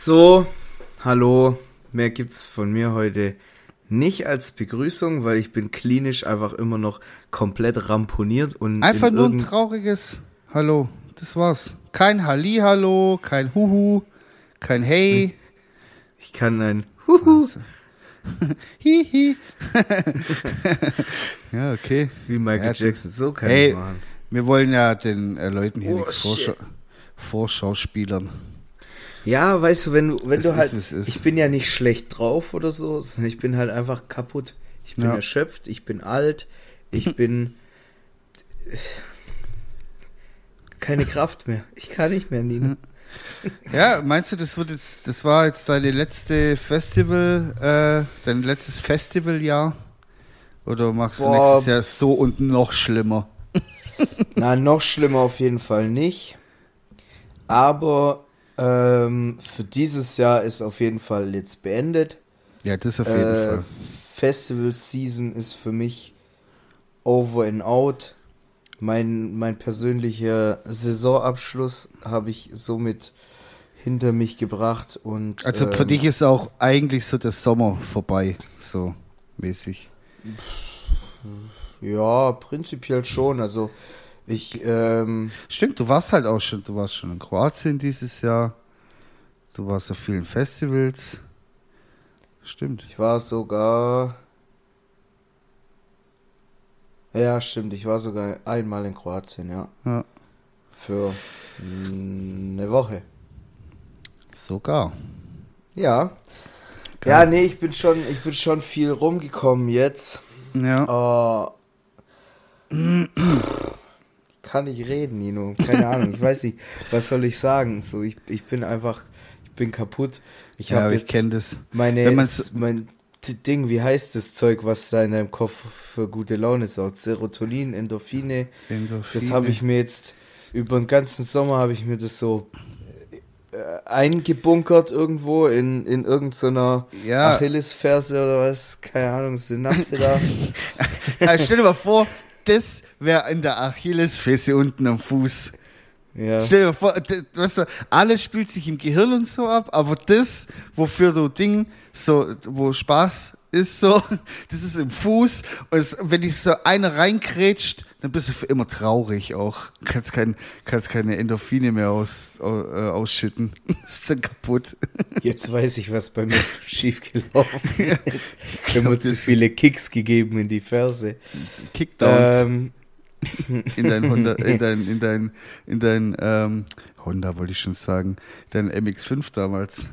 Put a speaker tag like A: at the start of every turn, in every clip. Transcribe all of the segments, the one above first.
A: So, hallo. Mehr gibt's von mir heute nicht als Begrüßung, weil ich bin klinisch einfach immer noch komplett ramponiert und
B: einfach nur ein trauriges Hallo. Das war's. Kein Halli-Hallo, kein Huhu, kein Hey.
A: Ich kann ein Huhu.
B: Hihi. ja, okay.
A: Wie Michael ja, Jackson, so kann
B: hey,
A: ich machen.
B: Wir wollen ja den äh, Leuten hier oh, nichts Vorschau Vorschauspielern.
A: Ja, weißt du, wenn du, wenn es du halt, ist, ich bin ja nicht schlecht drauf oder so, sondern ich bin halt einfach kaputt. Ich bin ja. erschöpft, ich bin alt, ich bin keine Kraft mehr. Ich kann nicht mehr, Nina.
B: Ja, meinst du, das wird jetzt, das war jetzt deine letzte Festival, äh, dein letztes Festivaljahr? Oder machst Boah. du nächstes Jahr so und noch schlimmer?
A: Na, noch schlimmer auf jeden Fall nicht. Aber ähm, für dieses Jahr ist auf jeden Fall jetzt beendet.
B: Ja, das auf jeden äh, Fall.
A: Festival Season ist für mich over and out. Mein, mein persönlicher Saisonabschluss habe ich somit hinter mich gebracht und
B: also ähm, für dich ist auch eigentlich so der Sommer vorbei, so mäßig.
A: Ja, prinzipiell schon. Also ich, ähm,
B: Stimmt, du warst halt auch schon, du warst schon in Kroatien dieses Jahr. Du warst auf vielen Festivals. Stimmt.
A: Ich war sogar. Ja, stimmt. Ich war sogar einmal in Kroatien, ja.
B: Ja.
A: Für eine Woche.
B: Sogar.
A: Ja. Geil. Ja, nee, ich bin schon, ich bin schon viel rumgekommen jetzt.
B: Ja.
A: Uh, kann ich reden, Nino. Keine Ahnung. Ich weiß nicht, was soll ich sagen? So, ich, ich bin einfach, ich bin kaputt. Ich habe
B: ja, ich kenne das.
A: Meine, mein Ding, wie heißt das Zeug, was da in deinem Kopf für gute Laune sorgt? Serotonin, Endorphine.
B: Endorphine.
A: Das habe ich mir jetzt über den ganzen Sommer habe ich mir das so äh, eingebunkert irgendwo in, in irgendeiner
B: ja.
A: Achillesferse oder was, keine Ahnung, Synapse da.
B: ja, stell dir mal vor, das wäre in der Achillesferse unten am Fuß.
A: Ja.
B: Stell dir vor, das, weißt du, alles spielt sich im Gehirn und so ab, aber das, wofür du Ding, so, wo Spaß ist so, das ist im Fuß und es, wenn dich so einer reinkrätscht, dann bist du für immer traurig auch. Kannst, kein, kannst keine Endorphine mehr aus, äh, ausschütten. ist dann kaputt.
A: Jetzt weiß ich, was bei mir schiefgelaufen ist. Ich habe mir zu viele Kicks gegeben in die Ferse.
B: Kickdowns. Ähm. in dein Honda, in dein, in dein, in dein ähm, Honda wollte ich schon sagen, dein MX5 damals.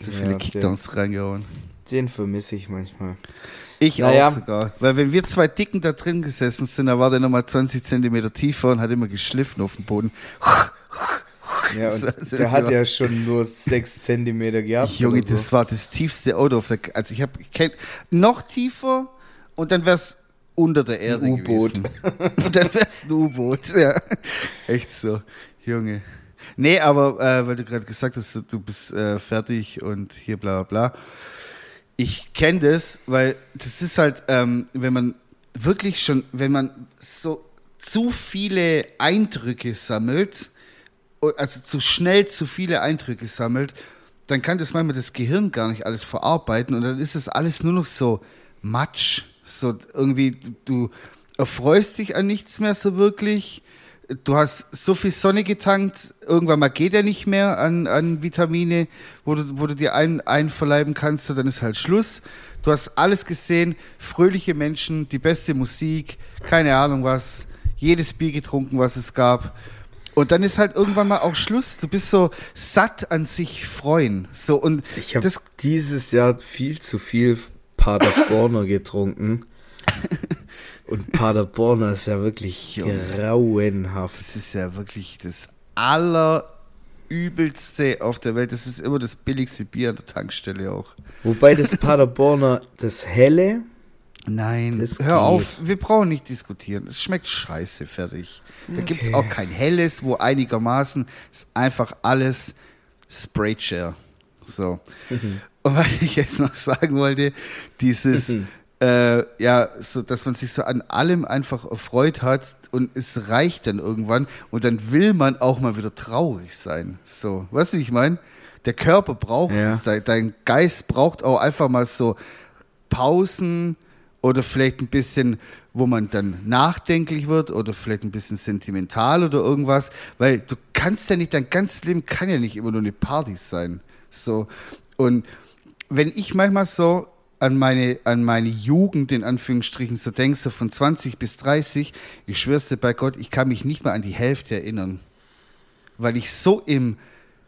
B: Zu viele ja, Kickdowns reingehauen.
A: Den vermisse ich manchmal.
B: Ich naja. auch sogar. Weil wenn wir zwei Dicken da drin gesessen sind, da war der nochmal 20 Zentimeter tiefer und hat immer geschliffen auf dem Boden.
A: Ja, der hat ja schon nur 6 Zentimeter gehabt.
B: Junge, so. das war das tiefste Auto auf der. Also ich habe noch tiefer und dann wäre es unter der Erde
A: ein U-Boot.
B: und dann wäre es ein U-Boot. Ja, echt so, Junge. Nee, aber äh, weil du gerade gesagt hast, du bist äh, fertig und hier bla bla bla ich kenne das, weil das ist halt, ähm, wenn man wirklich schon, wenn man so zu viele Eindrücke sammelt, also zu schnell zu viele Eindrücke sammelt, dann kann das manchmal das Gehirn gar nicht alles verarbeiten und dann ist das alles nur noch so Matsch. So irgendwie, du erfreust dich an nichts mehr so wirklich du hast so viel Sonne getankt, irgendwann mal geht er nicht mehr an, an Vitamine, wo du, wo du dir ein, einverleiben kannst, dann ist halt Schluss. Du hast alles gesehen, fröhliche Menschen, die beste Musik, keine Ahnung was, jedes Bier getrunken, was es gab. Und dann ist halt irgendwann mal auch Schluss. Du bist so satt an sich freuen. So und
A: ich habe dieses Jahr viel zu viel Paderborner getrunken. Und Paderborn ist ja wirklich grauenhaft.
B: Es ist ja wirklich das allerübelste auf der Welt. Das ist immer das billigste Bier an der Tankstelle auch.
A: Wobei das Paderborner, das helle.
B: Nein, das hör geht. auf, wir brauchen nicht diskutieren. Es schmeckt scheiße, fertig. Da okay. gibt es auch kein helles, wo einigermaßen ist einfach alles Sprayshare. So. Mhm. Und was ich jetzt noch sagen wollte, dieses. Mhm äh, ja, so, dass man sich so an allem einfach erfreut hat und es reicht dann irgendwann und dann will man auch mal wieder traurig sein. So, weißt du, wie ich meine? der Körper braucht
A: Ja.
B: es, dein, dein Geist braucht auch einfach mal so Pausen oder vielleicht ein bisschen, wo man dann nachdenklich wird oder vielleicht ein bisschen sentimental oder irgendwas, weil du kannst ja nicht, dein ganzes Leben kann ja nicht immer nur eine Party sein. So. Und wenn ich manchmal so an meine, an meine Jugend in Anführungsstrichen so denke, so von 20 bis 30, ich schwör's dir bei Gott, ich kann mich nicht mal an die Hälfte erinnern. Weil ich so im,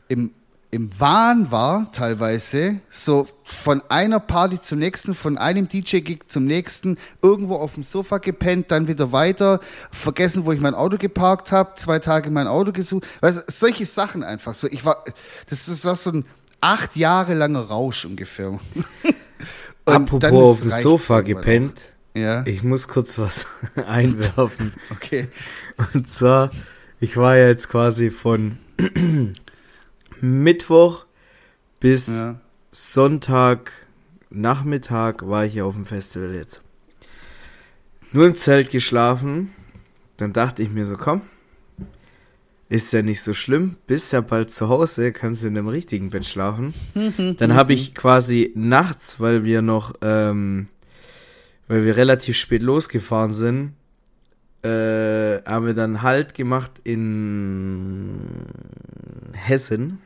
B: im, im Wahn war, teilweise, so von einer Party zum nächsten, von einem DJ-Gig zum nächsten, irgendwo auf dem Sofa gepennt, dann wieder weiter, vergessen, wo ich mein Auto geparkt habe, zwei Tage mein Auto gesucht. Weißt du, solche Sachen einfach. So, ich war, das, das war so ein acht Jahre langer Rausch ungefähr. Und
A: Apropos auf dem Sofa gepennt.
B: Ja,
A: ich muss kurz was einwerfen.
B: okay.
A: Und zwar, ich war ja jetzt quasi von Mittwoch bis
B: Ja.
A: Sonntag Nachmittag war ich ja auf dem Festival jetzt. Nur im Zelt geschlafen. Dann dachte ich mir so, komm, ist ja nicht so schlimm, bist ja bald zu Hause, kannst in dem richtigen Bett schlafen. Dann habe ich quasi nachts, weil wir noch, ähm, weil wir relativ spät losgefahren sind, äh, haben wir dann Halt gemacht in Hessen.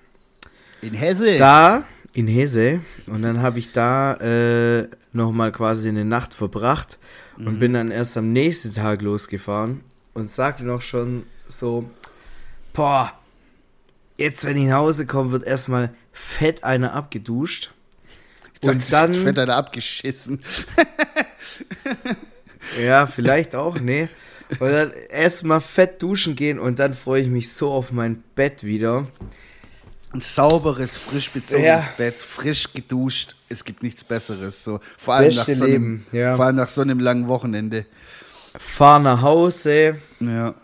B: In Hesse.
A: Da, in Hesse. Und dann habe ich da äh, nochmal quasi eine Nacht verbracht und bin dann erst am nächsten Tag losgefahren und sagte noch schon so, boah, jetzt wenn ich nach Hause komme, wird erstmal fett einer abgeduscht. Und dann,
B: wird er abgeschissen.
A: ja, vielleicht auch, nee. Und dann erstmal fett duschen gehen und dann freue ich mich so auf mein Bett wieder.
B: Ein sauberes, frisch bezogenes
A: Ja.
B: Bett, frisch geduscht. Es gibt nichts Besseres. So. Vor, allem nach so einem,
A: Leben, ja.
B: vor allem nach so einem langen Wochenende.
A: Fahr nach Hause,
B: Ja.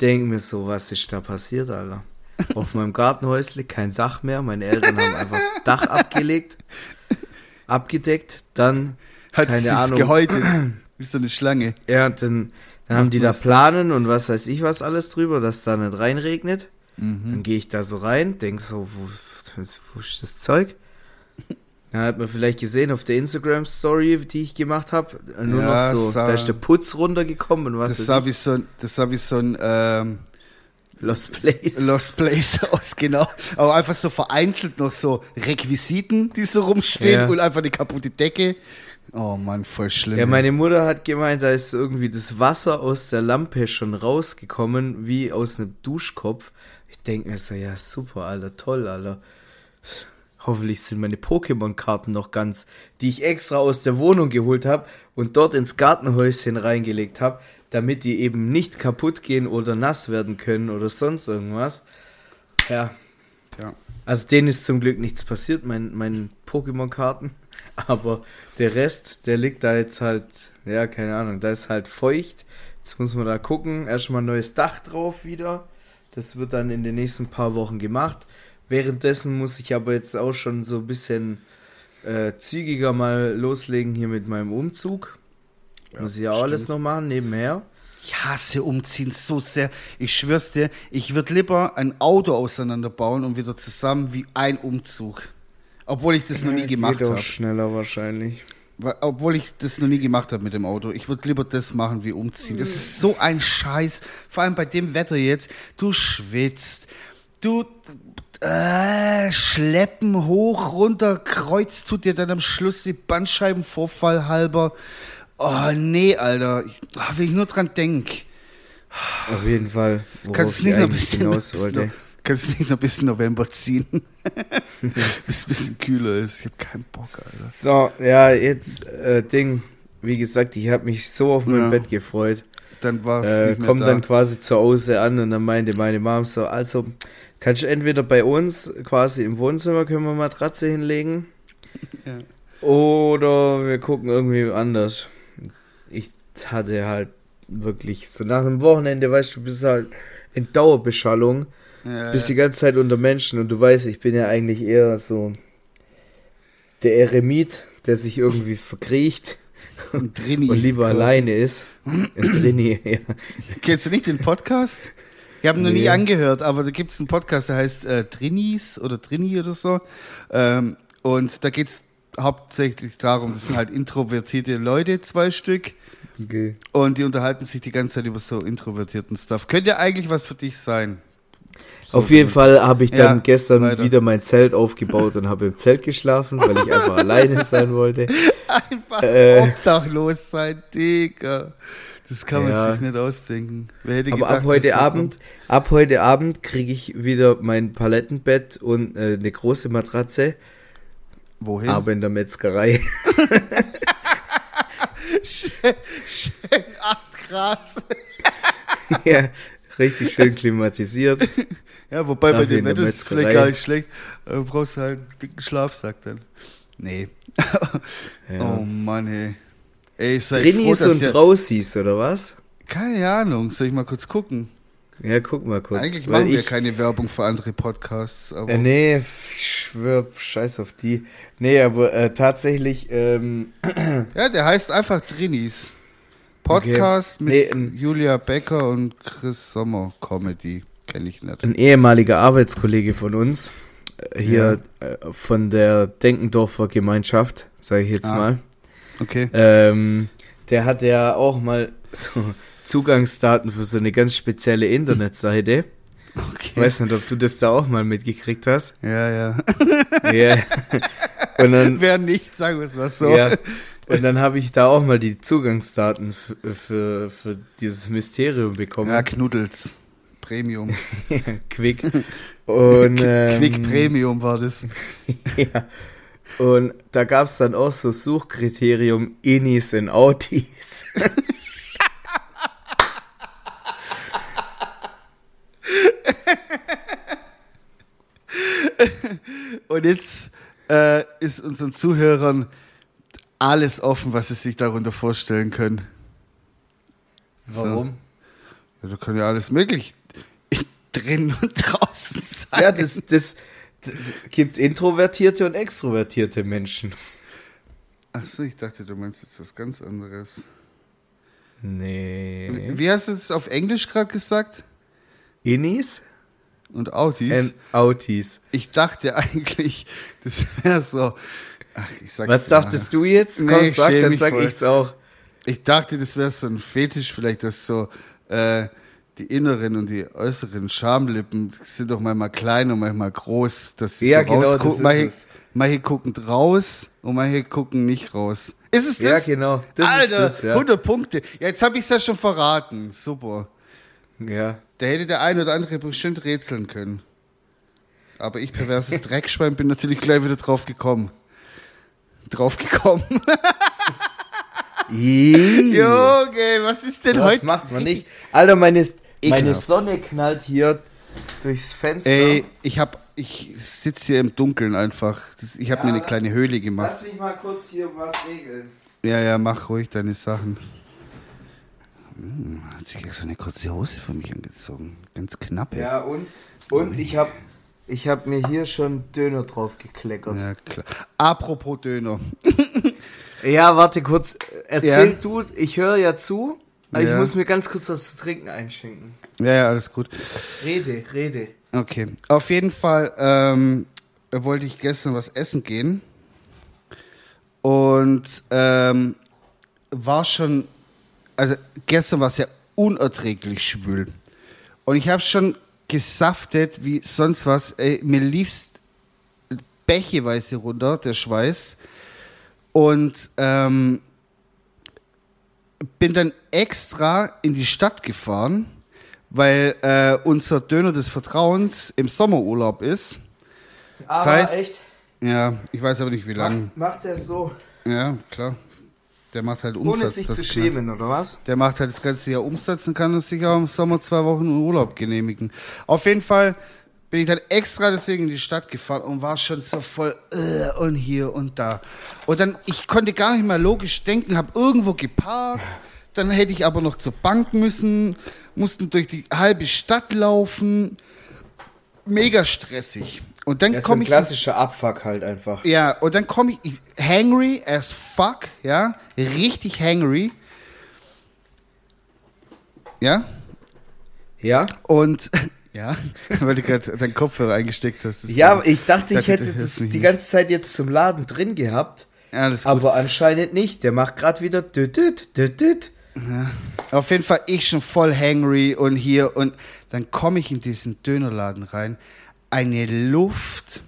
A: Denk mir so, was ist da passiert, Alter? Auf meinem Gartenhäusle kein Dach mehr. Meine Eltern haben einfach Dach abgelegt, abgedeckt. Dann,
B: Hat
A: keine Ahnung.
B: gehäutet. Wie so eine Schlange.
A: Ja, dann, dann haben die da? Planen und was weiß ich was alles drüber, dass da nicht reinregnet.
B: Mhm.
A: Dann gehe ich da so rein, denk so, wo, wo ist das Zeug? Dann hat man vielleicht gesehen auf der Instagram-Story, die ich gemacht habe, nur
B: Ja,
A: noch so,
B: sah-
A: da ist der Putz runtergekommen und was
B: Das sah wie so ein, das sah wie so ein ähm,
A: Lost Place.
B: Lost Place aus, genau. Aber einfach so vereinzelt noch so Requisiten, die so rumstehen
A: Ja.
B: und einfach eine kaputte Decke. Oh Mann, voll schlimm.
A: Ja, meine Mutter hat gemeint, da ist irgendwie das Wasser aus der Lampe schon rausgekommen, wie aus einem Duschkopf. Ich denke mir so, ja, super, Alter, toll, Alter. Hoffentlich sind meine Pokémon-Karten noch ganz, die ich extra aus der Wohnung geholt habe und dort ins Gartenhäuschen reingelegt habe, damit die eben nicht kaputt gehen oder nass werden können oder sonst irgendwas. Ja,
B: ja.
A: also denen ist zum Glück nichts passiert, meinen meinen Pokémon-Karten. Aber der Rest, der liegt da jetzt halt, ja, keine Ahnung, da ist halt feucht. Jetzt muss man da gucken. Erstmal ein neues Dach drauf wieder. Das wird dann in den nächsten paar Wochen gemacht. Währenddessen muss ich aber jetzt auch schon so ein bisschen äh, zügiger mal loslegen hier mit meinem Umzug. muss ich ja auch
B: stimmt.
A: alles noch machen nebenher.
B: Ich hasse Umziehen so sehr. Ich schwör's dir, ich würde lieber ein Auto auseinanderbauen und wieder zusammen wie ein Umzug. Obwohl ich das noch nie gemacht habe.
A: schneller wahrscheinlich.
B: Obwohl ich das noch nie gemacht habe mit dem Auto. Ich würde lieber das machen wie umziehen. Das ist so ein Scheiß. Vor allem bei dem Wetter jetzt. Du schwitzt. Du äh, schleppen hoch, runter, kreuz tut dir dann am Schluss die Bandscheibenvorfall halber. Oh nee, Alter. Ich, oh, wenn ich nur dran denk.
A: Auf jeden Fall.
B: Kannst
A: ich
B: nicht noch ein bisschen,
A: hinaus
B: bis
A: wollte.
B: noch, kannst nicht noch bis November ziehen. Bis es ein bisschen kühler ist. Ich hab keinen Bock, Alter.
A: So, ja, jetzt äh, Ding. Wie gesagt, ich habe mich so auf mein
B: Ja.
A: Bett gefreut.
B: Dann war es
A: Äh,
B: nicht mehr
A: komm
B: da.
A: dann quasi zu Hause an und dann meinte meine Mom so, also kannst du entweder bei uns quasi im Wohnzimmer können wir Matratze hinlegen
B: Ja.
A: oder wir gucken irgendwie anders. Ich hatte halt wirklich so nach einem Wochenende, weißt du, bist halt in Dauerbeschallung,
B: ja,
A: bist die ganze Zeit unter Menschen und du weißt, ich bin ja eigentlich eher so der Eremit, der sich irgendwie verkriecht
B: Und Drini.
A: und lieber
B: quasi.
A: alleine ist. Ein Drini, ja.
B: Kennst du nicht den Podcast? Ich habe noch nie
A: Nee.
B: angehört, aber da gibt es einen Podcast, der heißt äh, Trinis oder Trini oder so. Ähm, und da geht es hauptsächlich darum, das sind halt introvertierte Leute, zwei Stück.
A: Okay.
B: Und die unterhalten sich die ganze Zeit über so introvertierten Stuff. Könnte ja eigentlich was für dich sein. So
A: Auf jeden Fall habe ich dann
B: Ja,
A: gestern
B: weiter.
A: wieder mein Zelt aufgebaut und habe im Zelt geschlafen, weil ich einfach alleine sein wollte.
B: Einfach
A: Äh.
B: obdachlos sein, Digga. Das kann man
A: Ja.
B: sich nicht ausdenken.
A: Aber
B: gedacht,
A: ab heute Abend, ab heute Abend kriege ich wieder mein Palettenbett und äh, eine große Matratze?
B: Wohin?
A: aber in der Metzgerei.
B: schön, schön 8 Grad.
A: ja, richtig schön klimatisiert.
B: Ja, wobei bei
A: Kaffee
B: dem Wetter ist es vielleicht gar nicht schlecht. Du brauchst halt einen dicken Schlafsack dann. Nee.
A: Ja.
B: Oh Mann, ey. Ey, ich sei froh,
A: Drinis
B: dass
A: und
B: ja,
A: Draußis, oder was?
B: Keine Ahnung, soll ich mal kurz gucken?
A: Ja, guck mal kurz.
B: Eigentlich machen wir
A: ich,
B: keine Werbung für andere Podcasts. Aber
A: Äh, nee, ich schwör, scheiß auf die. Nee, aber äh, tatsächlich, ähm,
B: Ja, der heißt einfach Drinis. Podcast
A: Okay.
B: mit
A: Nee, ähm,
B: Julia Becker und Chris Sommer Comedy. Kenne ich nicht.
A: ein ehemaliger Arbeitskollege von uns, äh, hier äh, von der Denkendorfer Gemeinschaft, sage ich jetzt
B: Ah.
A: mal,
B: Okay.
A: ähm, der hatte ja auch mal so Zugangsdaten für so eine ganz spezielle Internetseite.
B: okay.
A: Ich weiß nicht, ob du das da auch mal mitgekriegt hast.
B: Ja, ja.
A: Ja. Und dann,
B: Wer nicht, sagen wir es mal so.
A: ja, und dann habe ich da auch mal die Zugangsdaten für, für, dieses Mysterium bekommen.
B: Ja, Knuddels. Premium.
A: Quick. Und, ähm,
B: Quick Premium war das.
A: Ja. Und da gab es dann auch so Suchkriterium Innis und Autis.
B: Und jetzt äh, ist unseren Zuhörern alles offen, was sie sich darunter vorstellen können.
A: Warum?
B: Ja, da kann ja alles möglich drin und draußen sein.
A: Ja, das, das, das gibt introvertierte und extrovertierte Menschen.
B: Achso, ich dachte, du meinst jetzt was ganz anderes.
A: Nee.
B: Wie hast du es auf Englisch gerade gesagt?
A: Innis
B: Und Autis?
A: und Autis.
B: ich dachte eigentlich, das wäre so. Ach, ich sag's
A: Was dachtest du jetzt?
B: Nee,
A: Komm, sag, dann sag
B: voll.
A: ich's auch.
B: Ich dachte, das wäre so ein Fetisch, vielleicht, dass so äh, die inneren und die äußeren Schamlippen sind doch manchmal klein und manchmal groß. Dass
A: Ja,
B: so
A: genau, das ist
B: manche,
A: es.
B: manche gucken raus und manche gucken nicht raus. Ist es
A: Ja,
B: das?
A: genau. Das
B: Alter,
A: ist das, ja.
B: 100 Punkte. Ja, jetzt habe ich es ja schon verraten. Super.
A: Ja.
B: Da hätte der ein oder andere bestimmt rätseln können. Aber ich, perverses Dreckschwein, bin natürlich gleich wieder drauf gekommen. Drauf gekommen.
A: Ih,
B: Junge, was ist denn
A: das
B: heute?
A: macht man nicht. Alter, meine, meine. Sonne knallt hier durchs Fenster.
B: Ey, ich hab, ich sitze hier im Dunkeln einfach. Das, ich habe
A: Ja,
B: mir eine
A: lass-
B: kleine Höhle gemacht.
A: Lass mich mal kurz hier was regeln.
B: Ja, ja, mach ruhig deine Sachen. Hm, hat sich extra eine kurze Hose für mich angezogen. Ganz knapp. ey.
A: Ja, und, und ich hab, ich hab mir hier schon Döner drauf gekleckert.
B: ja klar. Apropos Döner.
A: Ja, warte kurz. Erzähl
B: Ja.
A: du, ich höre ja zu, aber ich
B: Ja.
A: muss mir ganz kurz was zu trinken einschenken.
B: Ja, ja, alles gut.
A: Rede, rede.
B: Okay. Auf jeden Fall ähm, wollte ich gestern was essen gehen. Und ähm, war schon, also gestern war es ja unerträglich schwül. Und ich habe schon gesaftet wie sonst was. Ey, mir lief's bächeweise runter, der Schweiß. Und ähm, bin dann extra in die Stadt gefahren, weil äh, unser Döner des Vertrauens im Sommerurlaub ist.
A: Aber
B: heißt-
A: echt,
B: Ja, ich weiß aber nicht wie lange.
A: macht, macht er so,
B: Ja, klar. Der macht halt Umsatz.
A: ohne sich
B: das
A: zu schämen, oder was?
B: Der macht halt das ganze Jahr Umsatz und kann sich auch im Sommer zwei Wochen in Urlaub genehmigen. Auf jeden Fall bin ich dann extra deswegen in die Stadt gefahren und war schon so voll äh, und hier und da. Und dann, ich konnte gar nicht mehr logisch denken, habe irgendwo geparkt, dann hätte ich aber noch zur Bank müssen, mussten durch die halbe Stadt laufen. Mega stressig. Und dann
A: Das ist ein
B: komme ich
A: klassischer Abfuck halt einfach.
B: ja, und dann komme ich, hangry as fuck, ja, richtig hangry. Ja,
A: Ja?
B: Und ja, weil du gerade deinen Kopfhörer eingesteckt hast.
A: Ja, ich dachte, ich hätte das die ganze Zeit jetzt zum Laden drin gehabt.
B: Ja, alles gut.
A: Aber anscheinend nicht. Der macht gerade wieder düt, düt, düt, düt.
B: Auf jeden Fall ich schon voll hangry und hier und dann komme ich in diesen Dönerladen rein. Eine Luft,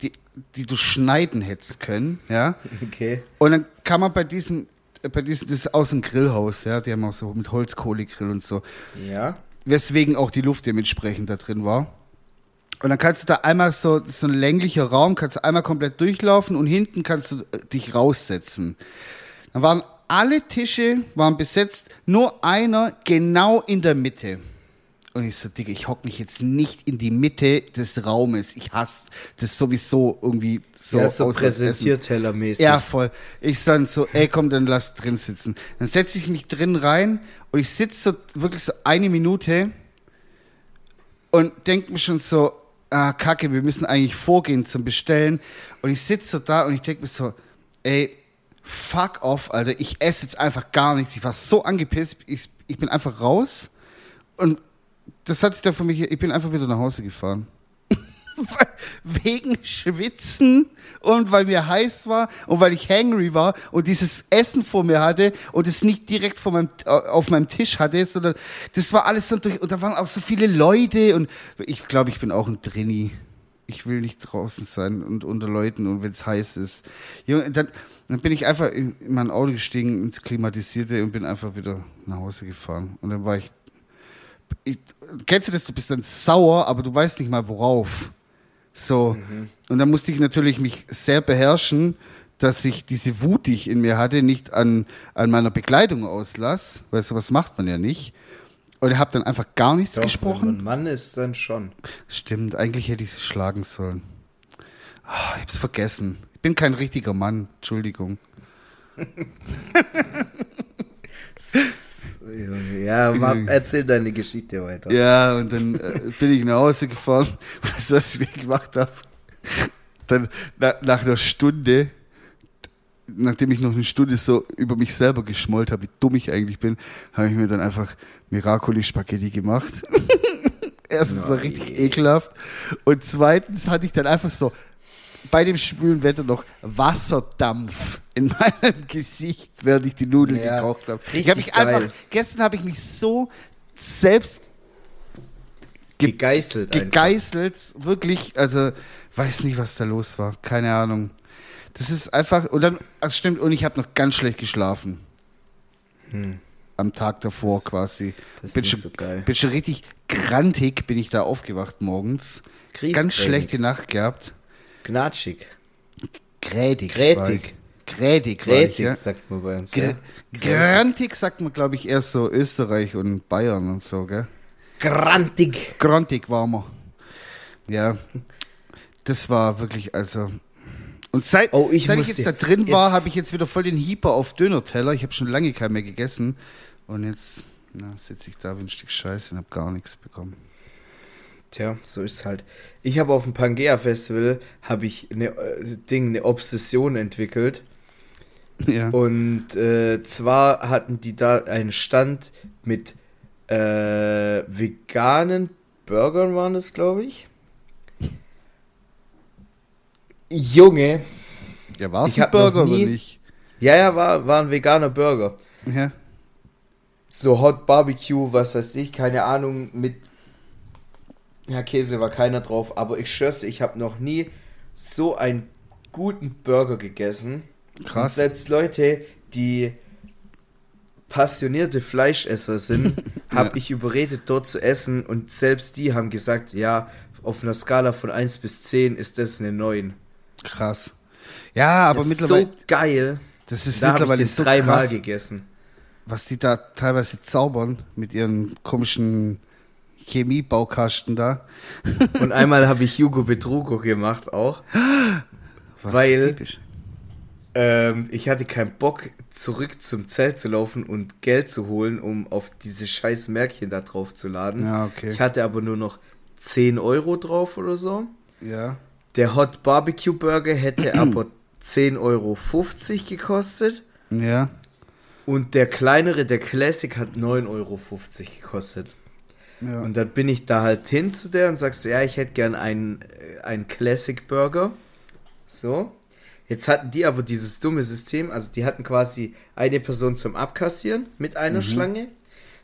B: die, die du schneiden hättest können, ja.
A: Okay.
B: Und dann kann man bei diesem, bei diesem, das ist aus dem Grillhaus, ja, die haben auch so mit Holzkohlegrill und so,
A: Ja.
B: weswegen auch die Luft dementsprechend da drin war. Und dann kannst du da einmal so, so ein länglicher Raum, kannst du einmal komplett durchlaufen und hinten kannst du dich raussetzen. Dann waren alle Tische waren besetzt, nur einer genau in der Mitte. Und ich so, Digga, ich hock mich jetzt nicht in die Mitte des Raumes. Ich hasse das sowieso irgendwie so.
A: ja, so. Präsentiertellermäßig.
B: Ja, voll. Ich dann so, ey, komm, dann lass drin sitzen. Dann setze ich mich drin rein und ich sitze so wirklich so eine Minute und denke mir schon so, ah, kacke, wir müssen eigentlich vorgehen zum Bestellen. Und ich sitze so da und ich denke mir so, ey, fuck off, Alter, ich esse jetzt einfach gar nichts. Ich war so angepisst, ich, ich bin einfach raus und das hat sich dann für mich, ich bin einfach wieder nach Hause gefahren. Wegen Schwitzen und weil mir heiß war und weil ich hangry war und dieses Essen vor mir hatte und es nicht direkt vor meinem, äh, auf meinem Tisch hatte, sondern das war alles so durch und da waren auch so viele Leute und ich glaube, ich bin auch ein Drini. Ich will nicht draußen sein und unter Leuten und wenn es heiß ist. Dann, dann bin ich einfach in, in mein Auto gestiegen, ins Klimatisierte und bin einfach wieder nach Hause gefahren. Und dann war ich ich, kennst du das, du bist dann sauer, aber du weißt nicht mal worauf. So. Und dann musste ich natürlich mich sehr beherrschen, dass ich diese Wut, die ich in mir hatte, nicht an, an meiner Bekleidung auslass. Weißt du, was macht man ja nicht. Und habe dann einfach gar nichts
A: Doch,
B: gesprochen.
A: Wenn man Mann ist, dann schon.
B: Stimmt, eigentlich hätte ich sie schlagen sollen. Ah, ich hab's vergessen. Ich bin kein richtiger Mann, Entschuldigung.
A: Ja, Mann, erzähl deine Geschichte weiter.
B: Ja, und dann äh, bin ich nach Hause gefahren. Weißt du, was ich gemacht habe? Dann na, nach einer Stunde, nachdem ich noch eine Stunde so über mich selber geschmollt habe, wie dumm ich eigentlich bin, habe ich mir dann einfach Miracoli Spaghetti gemacht. Erstens war richtig ekelhaft. Und zweitens hatte ich dann einfach so bei dem schwülen Wetter noch Wasserdampf in meinem Gesicht, während ich die Nudeln
A: Ja,
B: gekocht habe. Ich habe mich einfach, gestern habe ich mich so selbst
A: Gegeißelt einfach.
B: gegeißelt, wirklich, also weiß nicht, was da los war, keine Ahnung. Das ist einfach, und dann, also stimmt, und ich habe noch ganz schlecht geschlafen. Am Tag davor quasi.
A: Hm. das ist
B: bin,
A: nicht
B: schon,
A: so geil.
B: bin schon richtig grantig, bin ich da aufgewacht morgens. Ganz schlechte Nacht gehabt.
A: Gnatschig.
B: Grädig.
A: Grätig.
B: war. Grätig. war
A: Grätig,
B: ja.
A: sagt man bei uns.
B: Gr. Grantig sagt man, glaube ich, erst so Österreich und Bayern und so, gell?
A: Grantig.
B: Grantig waren wir. Ja. Das war wirklich, also. Und seit,
A: Oh, ich
B: seit ich jetzt da drin war, habe ich jetzt wieder voll den Hieper auf Dönerteller. Ich habe schon lange keinen mehr gegessen. Und jetzt sitze ich da wie ein Stück Scheiße und habe gar nichts bekommen.
A: Tja, so ist halt. Ich habe auf dem Pangea Festival habe ich eine äh, Ding, eine Obsession entwickelt.
B: Ja.
A: Und äh, zwar hatten die da einen Stand mit äh, veganen Burgern waren es, glaube ich. Junge,
B: Ja, war es ein Burger oder
A: nie-
B: nicht?
A: ja, ja, war, war ein veganer Burger.
B: Ja.
A: So Hot Barbecue, was weiß ich, keine Ahnung, mit ja, Käse war keiner drauf, aber ich schwör's dir, ich habe noch nie so einen guten Burger gegessen. Und
B: Krass.
A: selbst Leute, die passionierte Fleischesser sind, habe ich überredet, dort zu essen und selbst die haben gesagt, ja, auf einer Skala von 1 bis 10 ist das eine 9.
B: Krass. Ja, aber
A: das ist
B: mittlerweile,
A: so geil.
B: das ist
A: Da habe ich
B: mittlerweile
A: das
B: so
A: dreimal gegessen.
B: was die da teilweise zaubern mit ihren komischen Chemiebaukasten da.
A: Und einmal habe ich Hugo Betrugo gemacht auch.
B: Was
A: Weil-
B: typisch.
A: Ähm, ich hatte keinen Bock, zurück zum Zelt zu laufen und Geld zu holen, um auf diese scheiß Märkchen da drauf zu laden.
B: Ja, okay.
A: Ich hatte aber nur noch 10 Euro drauf oder so.
B: Ja.
A: Der Hot Barbecue Burger hätte aber 10,50 Euro gekostet.
B: Ja.
A: Und der kleinere, der Classic, hat 9,50 Euro gekostet.
B: Ja.
A: Und dann bin ich da halt hin zu der und sagst, ja, ich hätte gern einen, äh, einen Classic Burger. So. Jetzt hatten die aber dieses dumme System, also die hatten quasi eine Person zum Abkassieren mit einer
B: Mhm.
A: Schlange.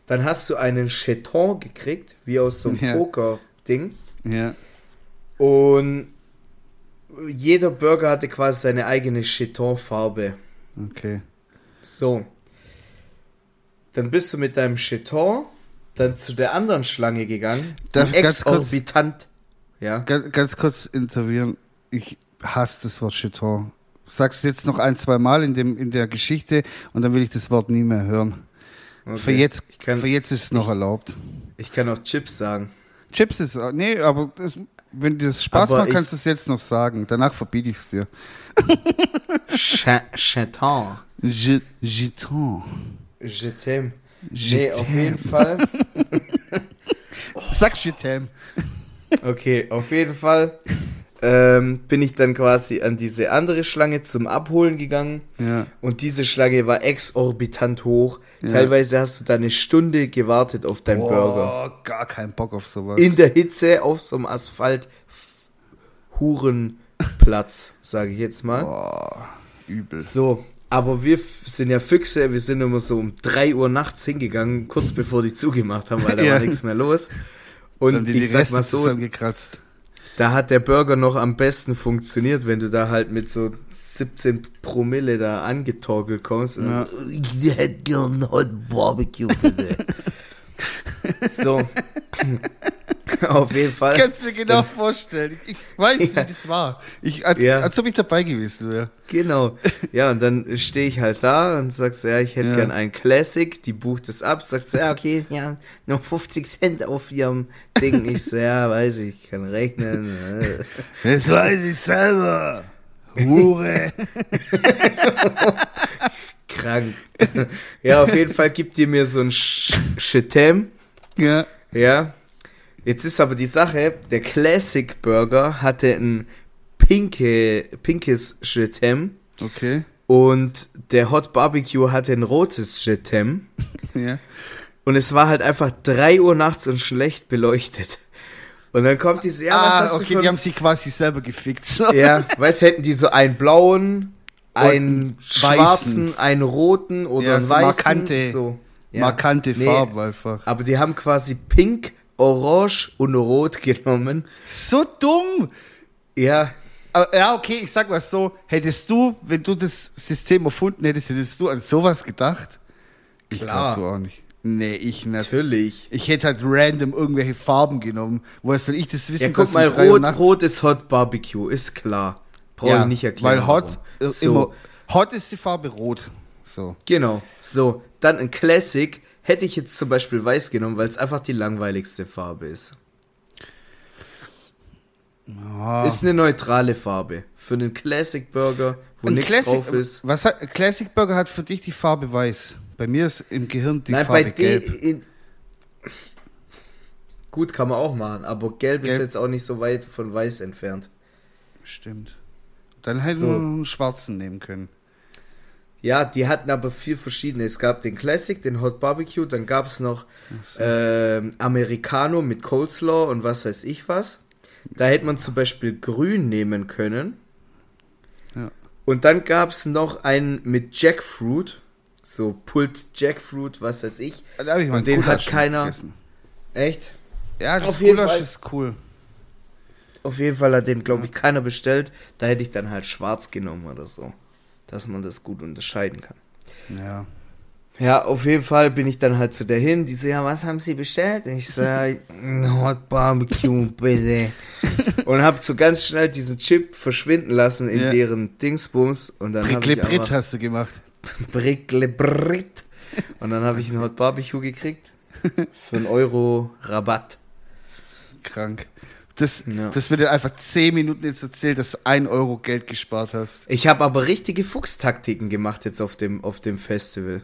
A: Dann hast du einen Cheton gekriegt, wie aus so einem
B: Ja.
A: Poker-Ding.
B: Ja.
A: Und jeder Burger hatte quasi seine eigene Cheton-Farbe.
B: Okay.
A: So. Dann bist du mit deinem Cheton dann zu der anderen Schlange gegangen.
B: Darf
A: die
B: ich ganz kurz-
A: exorbitant. Ja.
B: Ganz, ganz kurz interviewen. Ich hasse das Wort Cheton. Sag's jetzt noch ein, zwei Mal in, dem, in der Geschichte und dann will ich das Wort nie mehr hören.
A: Okay.
B: Für, jetzt,
A: Ich kann,
B: für jetzt ist es noch erlaubt.
A: ich kann auch Chips sagen.
B: Chips ist, nee, aber das, wenn dir das Spaß
A: Aber
B: macht,
A: ich-
B: kannst du es jetzt noch sagen. Danach verbiete ich es dir.
A: Cha- Cheton.
B: Je, Jeton.
A: Je t'aime. Nee, auf jeden Fall.
B: Sag Jetem.
A: Okay, auf jeden Fall ähm, bin ich dann quasi an diese andere Schlange zum Abholen gegangen.
B: Ja.
A: Und diese Schlange war exorbitant hoch.
B: Ja.
A: Teilweise hast du da eine Stunde gewartet auf deinen Burger.
B: Oh, gar keinen Bock auf sowas.
A: In der Hitze auf so einem Asphalt. F- Hurenplatz, sage ich jetzt mal.
B: Boah, übel.
A: So, aber wir sind ja Füchse, wir sind immer so um 3 Uhr nachts hingegangen, kurz bevor die zugemacht haben, weil da
B: Ja.
A: war nichts mehr los. Und ich sag
B: Reste
A: mal so, da hat der Burger noch am besten funktioniert, wenn du da halt mit so 17 Promille da angetorkelt kommst. Und
B: Ja.
A: so, ich hätte gern Hot Barbecue, bitte. so. Auf jeden Fall.
B: Kannst mir genau vorstellen. Ich, ich weiß,
A: Ja.
B: wie das war. Ich, als,
A: Ja.
B: als ob ich dabei gewesen wäre.
A: Genau. Ja, und dann stehe ich halt da und sagst, ja, ich hätte
B: Ja.
A: gern einen Classic, die bucht es ab, sagt ja, okay, ja, noch 50 Cent auf ihrem Ding. Ich so, ja, weiß ich, kann rechnen. äh.
B: Das weiß ich selber. Hure.
A: Krank. ja, auf jeden Fall gibt die mir so ein Chetem.
B: ja.
A: Ja. Jetzt ist aber die Sache, der Classic Burger hatte ein pinke, pinkes Chetem
B: Okay.
A: und der Hot Barbecue hatte ein rotes Chetem.
B: Ja.
A: Und es war halt einfach 3 Uhr nachts und schlecht beleuchtet. Und dann kommt diese, ja, was
B: ah,
A: hast
B: okay,
A: du für
B: die haben sich quasi selber gefickt. So.
A: Ja, weißt hätten die so einen blauen, einen schwarzen, einen roten oder
B: Ja,
A: einen
B: so
A: weißen.
B: markante-
A: so. Ja.
B: Markante
A: Nee,
B: Farben einfach.
A: Aber die haben quasi pink, orange und rot genommen.
B: So dumm.
A: Ja,
B: ja, okay, ich sag mal so. Hättest du, wenn du das System erfunden hättest, hättest du an sowas gedacht? Ich
A: Klar.
B: glaub du auch nicht. Nee, ich nicht.
A: natürlich.
B: Ich hätte halt random irgendwelche Farben genommen. Woher soll ich das wissen?
A: Ja, guck mal, rot, rot ist Hot Barbecue, ist klar. Brauche
B: ja,
A: ich nicht erklären.
B: Weil Hot
A: so,
B: immer. Hot ist die Farbe rot. So.
A: Genau. So, dann ein Classic hätte ich jetzt zum Beispiel weiß genommen, weil es einfach die langweiligste Farbe ist.
B: Ah.
A: Ist eine neutrale Farbe. Für einen Classic Burger, wo nichts
B: Classic,
A: drauf ist.
B: Was hat, Classic Burger hat für dich die Farbe weiß. Bei mir ist im Gehirn die
A: Nein,
B: Farbe
A: bei
B: gelb.
A: In Gut, kann man auch machen, aber gelb, ist
B: Gelb.
A: jetzt auch nicht so weit von weiß entfernt.
B: Stimmt. Dann hätten
A: So.
B: wir einen schwarzen nehmen können.
A: Ja, die hatten aber vier verschiedene. Es gab den Classic, den Hot Barbecue, dann gab es noch ähm, Americano mit Coleslaw und was weiß ich was. Da hätte man zum Beispiel grün nehmen können.
B: Ja.
A: Und dann gab es noch einen mit Jackfruit. So Pult Jackfruit, was weiß ich.
B: Da hab ich mal
A: Und den hat keiner-
B: gegessen.
A: Echt?
B: Ja, das
A: Auf jeden
B: Gulasch
A: Fall.
B: ist cool.
A: Auf jeden Fall hat den, glaube ich, keiner bestellt. Da hätte ich dann halt schwarz genommen oder so. Dass man das gut unterscheiden kann.
B: Ja.
A: Ja, auf jeden Fall bin ich dann halt zu der hin. Die so, ja, was haben Sie bestellt? Ich so, ja, ein Hot Barbecue, bitte. Und hab so ganz schnell diesen Chip verschwinden lassen in
B: Ja.
A: deren Dingsbums. Und dann ich
B: Brit hast du gemacht.
A: Brickle Brit. Und dann habe ich einen Hot Barbecue gekriegt. Für einen Euro Rabatt.
B: Krank. Das,
A: Ja.
B: das wird dir einfach 10 Minuten jetzt erzählt, dass du 1 Euro Geld gespart hast.
A: Ich habe aber richtige Fuchstaktiken gemacht jetzt auf dem, auf dem Festival.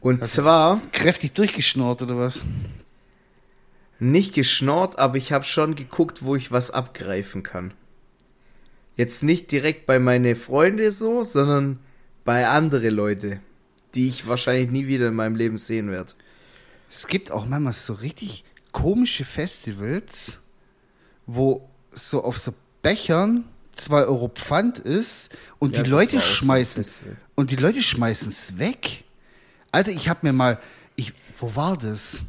A: Und zwar
B: Kräftig durchgeschnort oder was?
A: nicht geschnort, aber ich habe schon geguckt, wo ich was abgreifen kann. Jetzt nicht direkt bei meine Freunde so, sondern bei andere Leute, die ich wahrscheinlich nie wieder in meinem Leben sehen werde.
B: Es gibt auch manchmal so richtig komische Festivals, wo so auf so Bechern 2 Euro Pfand ist und
A: Ja,
B: die Leute
A: so
B: schmeißen
A: Festival.
B: und die Leute schmeißen es weg. Alter, ich habe mir mal, ich, wo war das?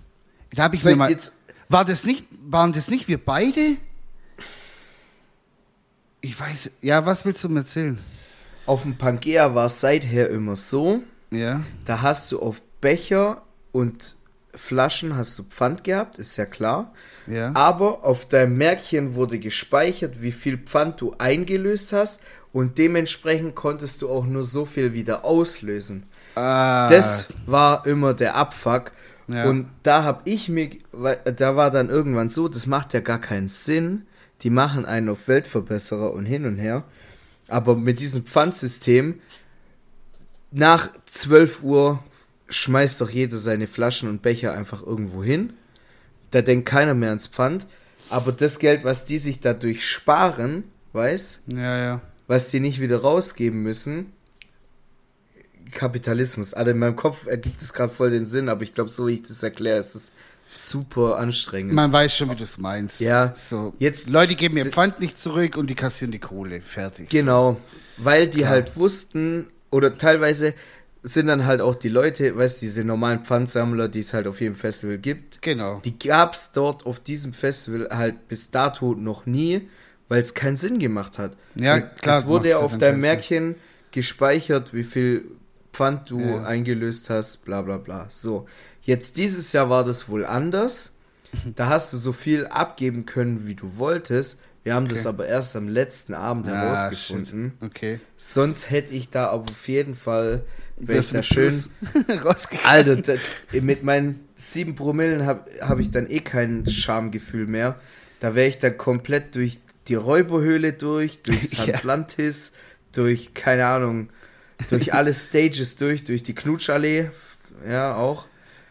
B: Da habe ich
A: Soll
B: mir mal,
A: jetzt-
B: war das nicht, waren das nicht wir beide? Ich weiß, ja, was willst du mir erzählen?
A: Auf dem Pangea war es seither immer so,
B: Ja,
A: da hast du auf Becher und Flaschen hast du Pfand gehabt, ist ja klar.
B: ja.
A: Aber auf deinem Märkchen wurde gespeichert, wie viel Pfand du eingelöst hast und dementsprechend konntest du auch nur so viel wieder auslösen.
B: Ah,
A: Das war immer der Abfuck.
B: Ja.
A: Und da hab ich mir, da war dann irgendwann so, das macht ja gar keinen Sinn. Die machen einen auf Weltverbesserer und hin und her. Aber mit diesem Pfandsystem, nach 12 Uhr schmeißt doch jeder seine Flaschen und Becher einfach irgendwo hin. Da denkt keiner mehr ans Pfand. Aber das Geld, was die sich dadurch sparen, weiß,
B: ja, ja.
A: was die nicht wieder rausgeben müssen. Kapitalismus. Alter, in meinem Kopf ergibt es gerade voll den Sinn, aber ich glaube, so wie ich das erkläre, ist es super anstrengend.
B: Man weiß schon, wie du es meinst.
A: Ja.
B: So.
A: Jetzt-
B: Leute geben ihr Pfand nicht zurück und die kassieren die Kohle. Fertig.
A: Genau, weil die halt wussten, oder teilweise sind dann halt auch die Leute, weißt du, diese normalen Pfandsammler, die es halt auf jedem Festival gibt,
B: Genau.
A: die gab es dort auf diesem Festival halt bis dato noch nie, weil es keinen Sinn gemacht hat.
B: Ja,
A: Und
B: klar,
A: Es wurde ja auf deinem Märkchen gespeichert, wie viel Pfand du
B: Ja.
A: eingelöst hast, bla bla bla. So, jetzt dieses Jahr war das wohl anders. Da hast du so viel abgeben können, wie du wolltest. Wir haben das
B: Okay.
A: aber erst am letzten Abend
B: Ah,
A: herausgefunden.
B: shit. Okay.
A: Sonst hätte ich da aber auf jeden Fall, wäre ich da schön. Alter, da, mit meinen sieben Promillen habe hab ich dann eh kein Schamgefühl mehr. Da wäre ich dann komplett durch die Räuberhöhle durch, durchs
B: Ja.
A: Atlantis, durch, keine Ahnung, durch alle Stages durch, durch die Knutschallee, ja, auch.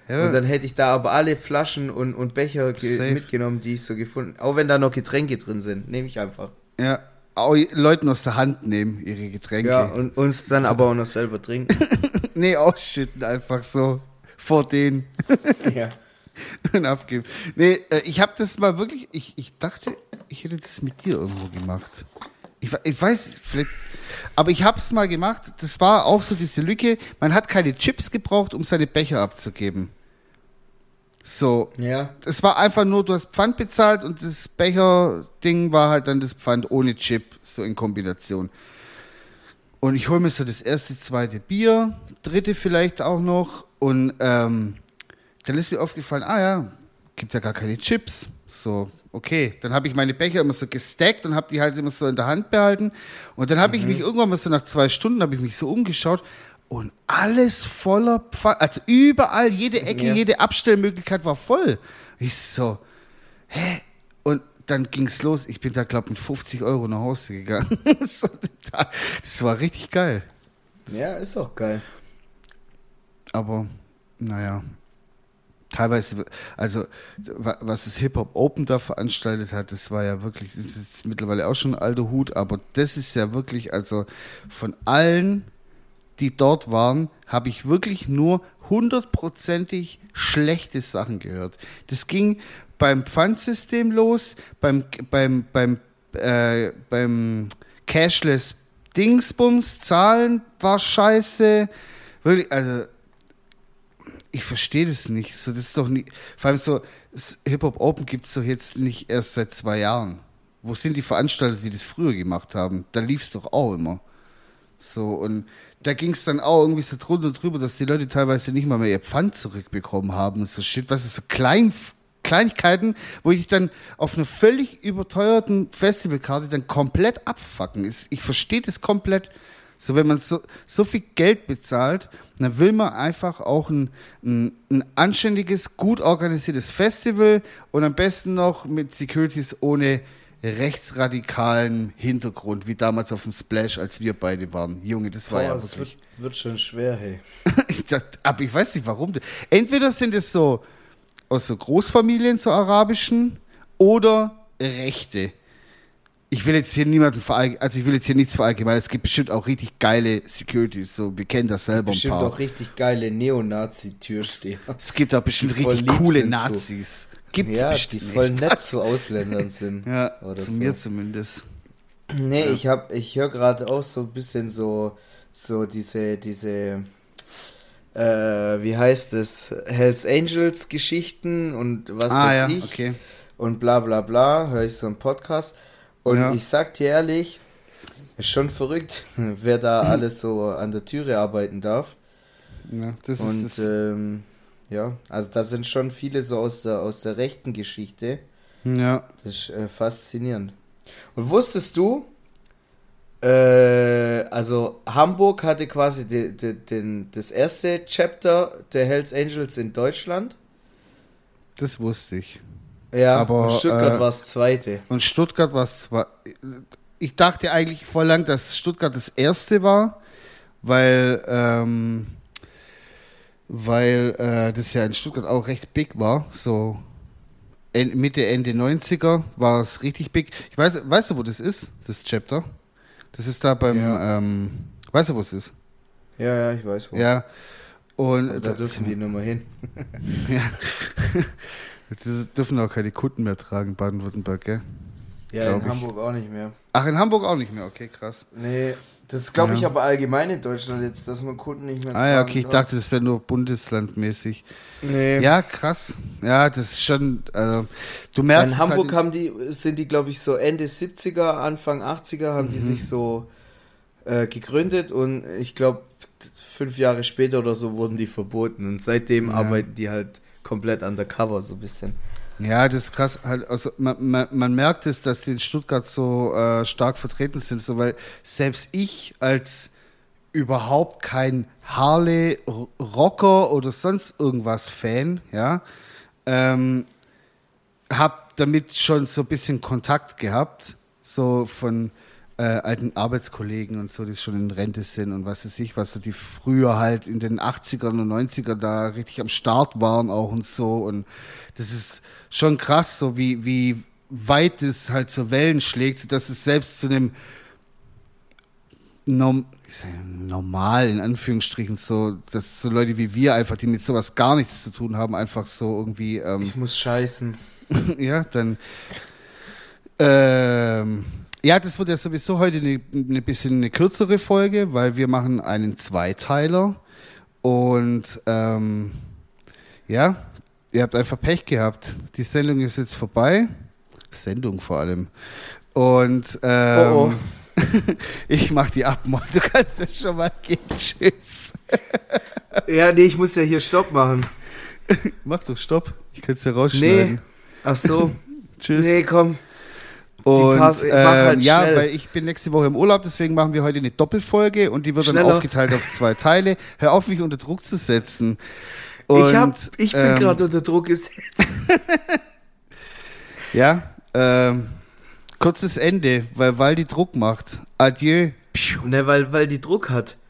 B: Ja.
A: Und dann hätte ich da aber alle Flaschen und, und Becher mitgenommen, die ich so gefunden Auch wenn da noch Getränke drin sind, nehme ich einfach.
B: Ja. Leuten aus der Hand nehmen, ihre Getränke.
A: Ja, und uns dann aber auch noch selber trinken.
B: nee, ausschütten einfach so. Vor denen.
A: ja.
B: und abgeben. Nee, äh, ich habe das mal wirklich, ich, ich dachte, ich hätte das mit dir irgendwo gemacht. Ich, ich weiß, vielleicht, aber ich habe es mal gemacht. Das war auch so diese Lücke. Man hat keine Chips gebraucht, um seine Becher abzugeben. So,
A: Ja.
B: es war einfach nur, du hast Pfand bezahlt und das Becher-Ding war halt dann das Pfand ohne Chip, so in Kombination. Und ich hole mir so das erste, zweite Bier, dritte vielleicht auch noch. Und ähm, dann ist mir aufgefallen, ah ja, gibt ja gar keine Chips. So, okay. Dann habe ich meine Becher immer so gestackt und habe die halt immer so in der Hand behalten. Und dann habe ich mich irgendwann mal so nach zwei Stunden, habe ich mich so umgeschaut und alles voller Pfand. Also überall, jede Ecke,
A: Ja.
B: jede Abstellmöglichkeit war voll. Ich so, hä? Und dann ging's los. Ich bin da, glaube mit 50 Euro nach Hause gegangen. das war richtig geil.
A: Ja, ist auch geil.
B: Aber, naja. Teilweise, also wa- was das Hip-Hop Open da veranstaltet hat, das war ja wirklich, das ist jetzt mittlerweile auch schon ein alter Hut, aber das ist ja wirklich, also von allen, die dort waren, habe ich wirklich nur hundertprozentig schlechte Sachen gehört. Das ging beim Pfandsystem los, beim, beim, beim, äh, beim Cashless Dingsbums, Zahlen war scheiße. Wirklich, also ich verstehe das nicht. So, das ist doch nicht, vor allem so, Hip-Hop Open gibt es doch jetzt nicht erst seit zwei Jahren. Wo sind die Veranstalter, die das früher gemacht haben? Da lief es doch auch immer. So, und da ging es dann auch irgendwie so drunter drüber, dass die Leute teilweise nicht mal mehr ihr Pfand zurückbekommen haben und so Shit. Was ist so klein, Kleinigkeiten, wo ich dann auf einer völlig überteuerten Festivalkarte dann komplett abfacken. Ich, ich verstehe das komplett. So, wenn man so, so viel Geld bezahlt, dann will man einfach auch ein, ein, ein anständiges, gut organisiertes Festival und am besten noch mit Securities ohne rechtsradikalen Hintergrund, wie damals auf dem Splash, als wir beide waren. Junge, das war
A: Boah,
B: ja
A: das
B: wirklich.
A: wird, wird schon schwer, hey.
B: Ich dachte, aber ich weiß nicht warum. Entweder sind es so aus so Großfamilien, so arabischen, oder Rechte. Ich will jetzt hier niemanden verallgemeinern, also ich will jetzt hier nichts verallgemeinern. Es gibt bestimmt auch richtig geile Securities, so wir kennen das selber
A: Bestimmt
B: ein paar.
A: auch richtig geile Neonazi-Türsteher.
B: es gibt auch bestimmt richtig coole
A: sind, so.
B: Nazis. Gibt's
A: Ja, die voll nett zu Ausländern sind.
B: Ja,
A: oder
B: zu
A: so.
B: mir zumindest.
A: Nee, ich hab, ich höre gerade auch so ein bisschen so, so diese, diese, äh, wie heißt es, Hells Angels Geschichten und was
B: ah
A: weiß
B: ja,
A: ich
B: okay.
A: und bla bla bla, höre ich so einen Podcast und
B: Ja.
A: ich sag dir ehrlich, ist schon verrückt, wer da alles so an der Türe arbeiten darf
B: Ja, das
A: und
B: ist das.
A: ähm, ja, also da sind schon viele so aus der, aus der rechten Geschichte,
B: ja.
A: das ist äh, faszinierend. Und wusstest du, äh, also Hamburg hatte quasi de, de, den, das erste Chapter der Hells Angels in Deutschland.
B: Das wusste ich.
A: Ja,
B: Aber,
A: und Stuttgart
B: äh,
A: war das zweite.
B: Und Stuttgart war es zwar. Ich dachte eigentlich voll lang, dass Stuttgart das erste war, weil, ähm, weil äh, das ja in Stuttgart auch recht big war. So Mitte, Ende 90er war es richtig big. Ich weiß, weißt du, wo das ist, das Chapter? Das ist da beim,
A: Ja.
B: ähm, weißt du, wo es ist?
A: Ja, ja, ich weiß wo.
B: Ja. Und
A: Da dürfen die nochmal hin.
B: die dürfen auch keine Kunden mehr tragen, Baden-Württemberg, gell?
A: Ja,
B: Glaub
A: in
B: ich.
A: Hamburg auch nicht mehr.
B: Ach, in Hamburg auch nicht mehr, okay, krass.
A: Nee, das ist, glaube ich,
B: Ja.
A: aber allgemein in Deutschland jetzt, dass man Kunden nicht mehr
B: Ah ja, okay, ich
A: darf.
B: dachte, das wäre nur bundeslandmäßig.
A: Nee.
B: Ja, krass. Ja, das ist schon, also, du merkst.
A: in Hamburg
B: halt,
A: haben die, sind die, glaube ich, so Ende 70er, Anfang 80er haben
B: Mhm.
A: die sich so äh, gegründet und ich glaube, fünf Jahre später oder so wurden die verboten und seitdem
B: Ja.
A: arbeiten die halt komplett undercover so ein bisschen.
B: Ja, das ist krass. Halt, also, man, man, man merkt es, dass die in Stuttgart so äh, stark vertreten sind, so, weil selbst ich als überhaupt kein Harley-Rocker oder sonst irgendwas Fan, ja, ähm, hab damit schon so ein bisschen Kontakt gehabt, so von äh, alten Arbeitskollegen und so, die schon in Rente sind und was weiß ich, was so die früher halt in den 80ern und 90ern da richtig am Start waren auch und so und das ist schon krass, so wie, wie weit es halt so Wellen schlägt, dass es selbst zu einem norm normal in Anführungsstrichen so, dass so Leute wie wir einfach, die mit sowas gar nichts zu tun haben, einfach so irgendwie ähm,
A: Ich muss scheißen.
B: ja, dann. Ähm, ja, das wird ja sowieso heute eine, eine bisschen eine kürzere Folge, weil wir machen einen Zweiteiler. Und ähm, ja, ihr habt einfach Pech gehabt. Die Sendung ist jetzt vorbei. Sendung vor allem. Und ähm,
A: Oh,
B: ich mach die Abmord. Du kannst ja schon mal gehen. Tschüss.
A: Ja, nee, ich muss ja hier Stopp machen.
B: Mach doch Stopp. Ich kann es ja rausschneiden.
A: Ach so.
B: Tschüss.
A: nee, komm.
B: Und
A: Pass- mach
B: ähm,
A: halt
B: ja, weil ich bin nächste Woche im Urlaub, deswegen machen wir heute eine Doppelfolge und die wird dann
A: Schneller.
B: aufgeteilt auf zwei Teile. Hör auf, mich unter Druck zu setzen.
A: ich,
B: Und,
A: hab, ich bin
B: ähm,
A: gerade unter Druck gesetzt.
B: Ja, ähm, kurzes Ende, weil Waldi Druck macht. Adieu.
A: Ne, weil, weil die Druck hat.